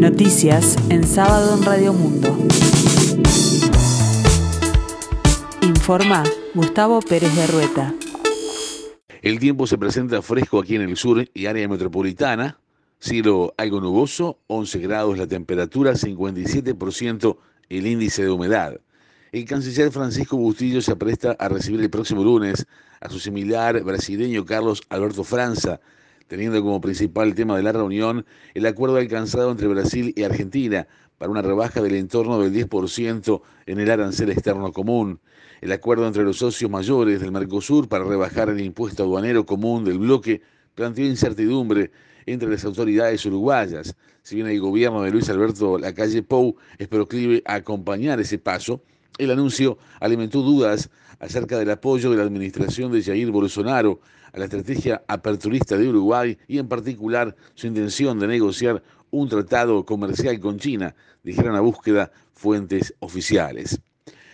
Noticias en sábado en Radio Mundo. Informa Gustavo Pérez de Rueta. El tiempo se presenta fresco aquí en el sur y área metropolitana. Cielo algo nuboso, 11 grados la temperatura, 57% el índice de humedad. El canciller Francisco Bustillo se apresta a recibir el próximo lunes a su similar brasileño Carlos Alberto Franza, teniendo como principal tema de la reunión el acuerdo alcanzado entre Brasil y Argentina para una rebaja del entorno del 10% en el arancel externo común, el acuerdo entre los socios mayores del Mercosur para rebajar el impuesto aduanero común del bloque planteó incertidumbre entre las autoridades uruguayas. Si bien el gobierno de Luis Alberto Lacalle Pou es proclive a acompañar ese paso, el anuncio alimentó dudas acerca del apoyo de la administración de Jair Bolsonaro a la estrategia aperturista de Uruguay y en particular su intención de negociar un tratado comercial con China, dijeron a búsqueda fuentes oficiales.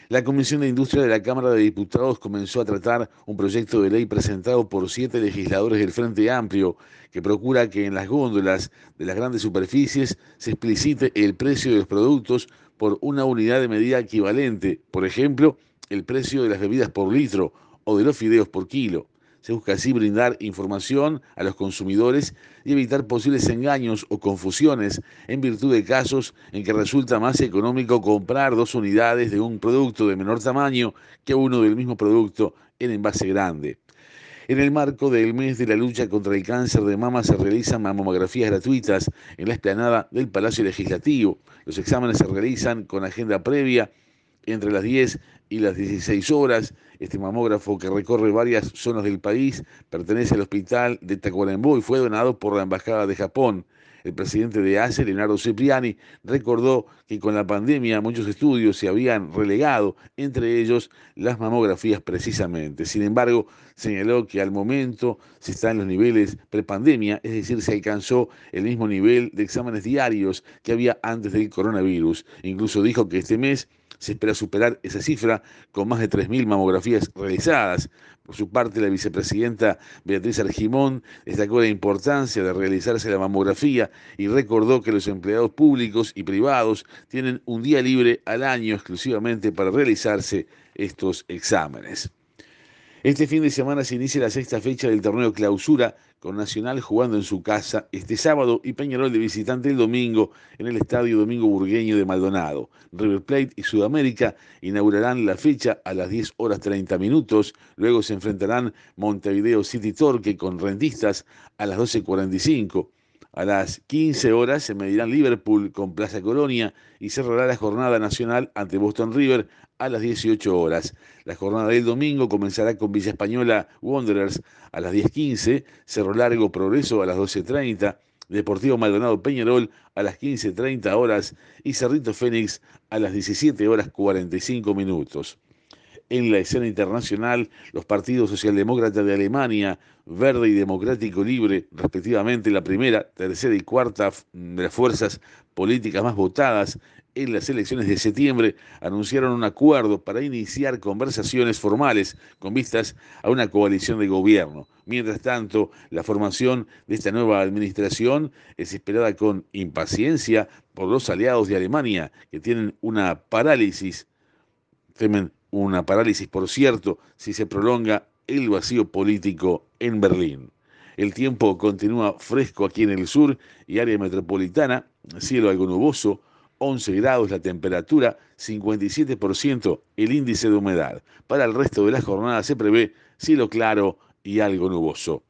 La Comisión de Industria de la Cámara de Diputados comenzó a tratar un proyecto de ley presentado por siete legisladores del Frente Amplio que procura que en las góndolas de las grandes superficies se explicite el precio de los productos por una unidad de medida equivalente, por ejemplo, el precio de las bebidas por litro o de los fideos por kilo. Se busca así brindar información a los consumidores y evitar posibles engaños o confusiones en virtud de casos en que resulta más económico comprar dos unidades de un producto de menor tamaño que uno del mismo producto en envase grande. En el marco del mes de la lucha contra el cáncer de mama se realizan mamografías gratuitas en la explanada del Palacio Legislativo. Los exámenes se realizan con agenda previa entre las 10 y las 16 horas. Este mamógrafo que recorre varias zonas del país pertenece al hospital de Tacuarembó y fue donado por la Embajada de Japón. El presidente de ACE, Leonardo Cipriani, recordó que con la pandemia muchos estudios se habían relegado, entre ellos las mamografías precisamente. Sin embargo, señaló que al momento se está en los niveles prepandemia, es decir, se alcanzó el mismo nivel de exámenes diarios que había antes del coronavirus. Incluso dijo que este mes se espera superar esa cifra con más de 3.000 mamografías realizadas. Por su parte, la vicepresidenta Beatriz Argimón destacó la importancia de realizarse la mamografía y recordó que los empleados públicos y privados tienen un día libre al año exclusivamente para realizarse estos exámenes. Este fin de semana se inicia la sexta fecha del torneo clausura, con Nacional jugando en su casa este sábado y Peñarol de visitante el domingo en el Estadio Domingo Burgueño de Maldonado. River Plate y Sudamérica inaugurarán la fecha a las 10 horas 30 minutos, luego se enfrentarán Montevideo City Torque con rentistas a las 12.45. A las 15 horas se medirán Liverpool con Plaza Colonia y cerrará la jornada nacional ante Boston River a las 18 horas. La jornada del domingo comenzará con Villa Española Wanderers a las 10.15, Cerro Largo Progreso a las 12.30, Deportivo Maldonado Peñarol a las 15.30 horas y Cerrito Fénix a las 17 horas 45 minutos en la escena internacional los partidos socialdemócrata de Alemania, Verde y Democrático Libre, respectivamente la primera, tercera y cuarta de las fuerzas políticas más votadas en las elecciones de septiembre, anunciaron un acuerdo para iniciar conversaciones formales con vistas a una coalición de gobierno. Mientras tanto, la formación de esta nueva administración es esperada con impaciencia por los aliados de Alemania, que tienen una parálisis, temen una parálisis, por cierto, si se prolonga el vacío político en Berlín. El tiempo continúa fresco aquí en el sur y área metropolitana, cielo algo nuboso, 11 grados la temperatura, 57% el índice de humedad. Para el resto de la jornada se prevé cielo claro y algo nuboso.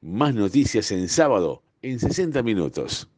Más noticias en sábado en 60 minutos.